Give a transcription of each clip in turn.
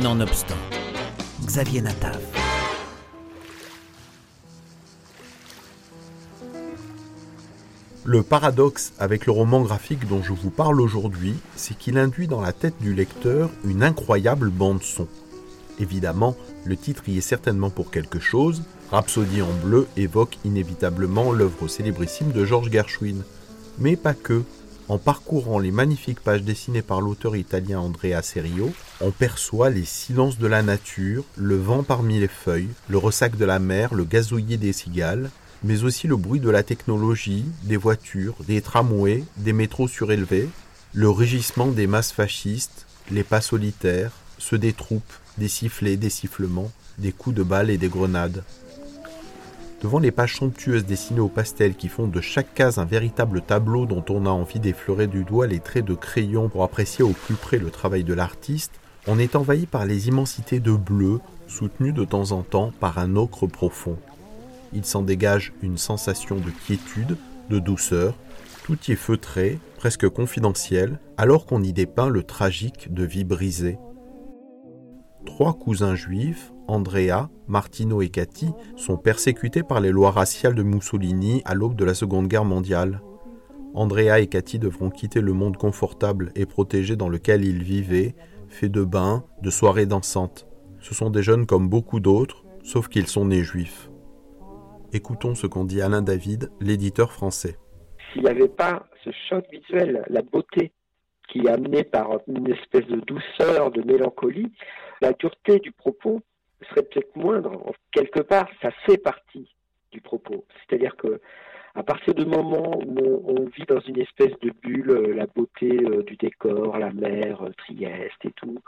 Nonobstant, Xavier Natav. Le paradoxe avec le roman graphique dont je vous parle aujourd'hui, c'est qu'il induit dans la tête du lecteur une incroyable bande-son. Évidemment, le titre y est certainement pour quelque chose. Rhapsodie en bleu évoque inévitablement l'œuvre célébrissime de Georges Gershwin. Mais pas que. En parcourant les magnifiques pages dessinées par l'auteur italien Andrea Serio, on perçoit les silences de la nature, le vent parmi les feuilles, le ressac de la mer, le gazouillis des cigales, mais aussi le bruit de la technologie, des voitures, des tramways, des métros surélevés, le rugissement des masses fascistes, les pas solitaires, ceux des troupes, des sifflets, des sifflements, des coups de balles et des grenades. Devant les pages somptueuses dessinées au pastel qui font de chaque case un véritable tableau dont on a envie d'effleurer du doigt les traits de crayon pour apprécier au plus près le travail de l'artiste, on est envahi par les immensités de bleu, soutenues de temps en temps par un ocre profond. Il s'en dégage une sensation de quiétude, de douceur, tout y est feutré, presque confidentiel, alors qu'on y dépeint le tragique de vie brisée. Trois cousins juifs, Andrea, Martino et Cathy, sont persécutés par les lois raciales de Mussolini à l'aube de la Seconde Guerre mondiale. Andrea et Cathy devront quitter le monde confortable et protégé dans lequel ils vivaient, fait de bains, de soirées dansantes. Ce sont des jeunes comme beaucoup d'autres, sauf qu'ils sont nés juifs. Écoutons ce qu'en dit Alain David, l'éditeur français. S'il n'y avait pas ce choc visuel, la beauté qui est amenée par une espèce de douceur, de mélancolie, la dureté du propos serait peut-être moindre. Quelque part, ça fait partie du propos. C'est-à-dire que à partir du moment où on, vit dans une espèce de bulle, euh, la beauté euh, du décor, la mer, euh, Trieste et tout,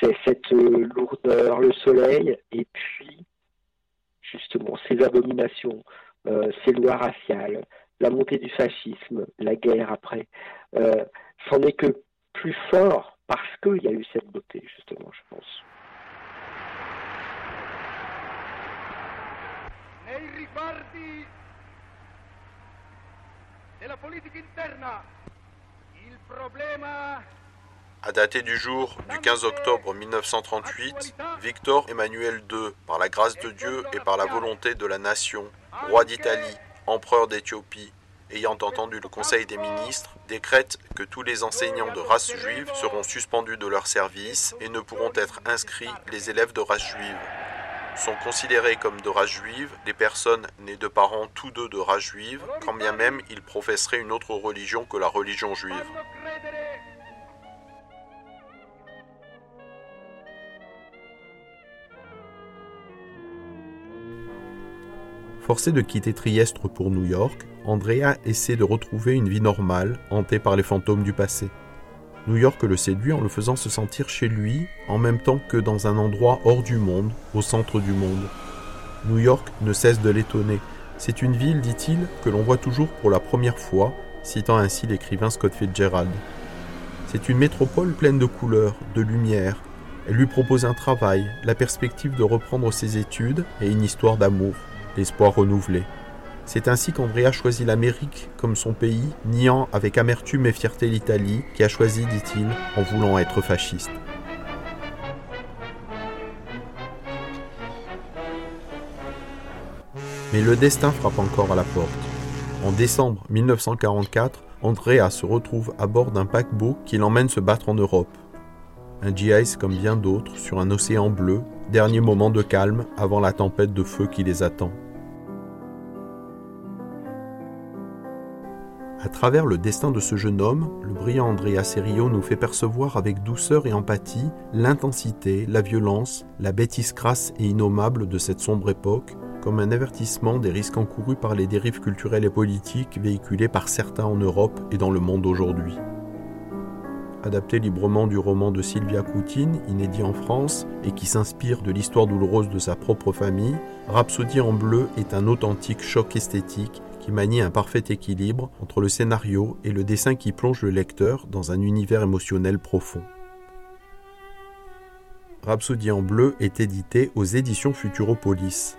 c'est cette lourdeur, le soleil, et puis justement ces abominations, ces lois raciales, la montée du fascisme, la guerre après, c'en est que plus fort parce qu'il y a eu cette beauté, justement, je pense. À dater du jour du 15 octobre 1938, Victor Emmanuel II, par la grâce de Dieu et par la volonté de la nation, roi d'Italie, empereur d'Éthiopie, ayant entendu le Conseil des ministres, décrète que tous les enseignants de race juive seront suspendus de leur service et ne pourront être inscrits les élèves de race juive sont considérés comme de race juive les personnes nées de parents tous deux de race juive, quand bien même ils professeraient une autre religion que la religion juive. Forcé de quitter Trieste pour New York, Andrea essaie de retrouver une vie normale, hantée par les fantômes du passé. New York le séduit en le faisant se sentir chez lui, en même temps que dans un endroit hors du monde, au centre du monde. New York ne cesse de l'étonner. C'est une ville, dit-il, que l'on voit toujours pour la première fois, citant ainsi l'écrivain Scott Fitzgerald. C'est une métropole pleine de couleurs, de lumière. Elle lui propose un travail, la perspective de reprendre ses études et une histoire d'amour, l'espoir renouvelé. C'est ainsi qu'Andrea choisit l'Amérique comme son pays, niant avec amertume et fierté l'Italie, qui a choisi, dit-il, en voulant être fasciste. Mais le destin frappe encore à la porte. En décembre 1944, Andrea se retrouve à bord d'un paquebot qui l'emmène se battre en Europe. Un GIS comme bien d'autres sur un océan bleu, dernier moment de calme avant la tempête de feu qui les attend. À travers le destin de ce jeune homme, le brillant Andrea Serio nous fait percevoir avec douceur et empathie l'intensité, la violence, la bêtise crasse et innommable de cette sombre époque, comme un avertissement des risques encourus par les dérives culturelles et politiques véhiculées par certains en Europe et dans le monde aujourd'hui. Adapté librement du roman de Sylvia Coutine, inédit en France, et qui s'inspire de l'histoire douloureuse de sa propre famille, Rhapsodie en bleu est un authentique choc esthétique qui manie un parfait équilibre entre le scénario et le dessin qui plonge le lecteur dans un univers émotionnel profond. Rhapsodie en bleu est édité aux éditions Futuropolis.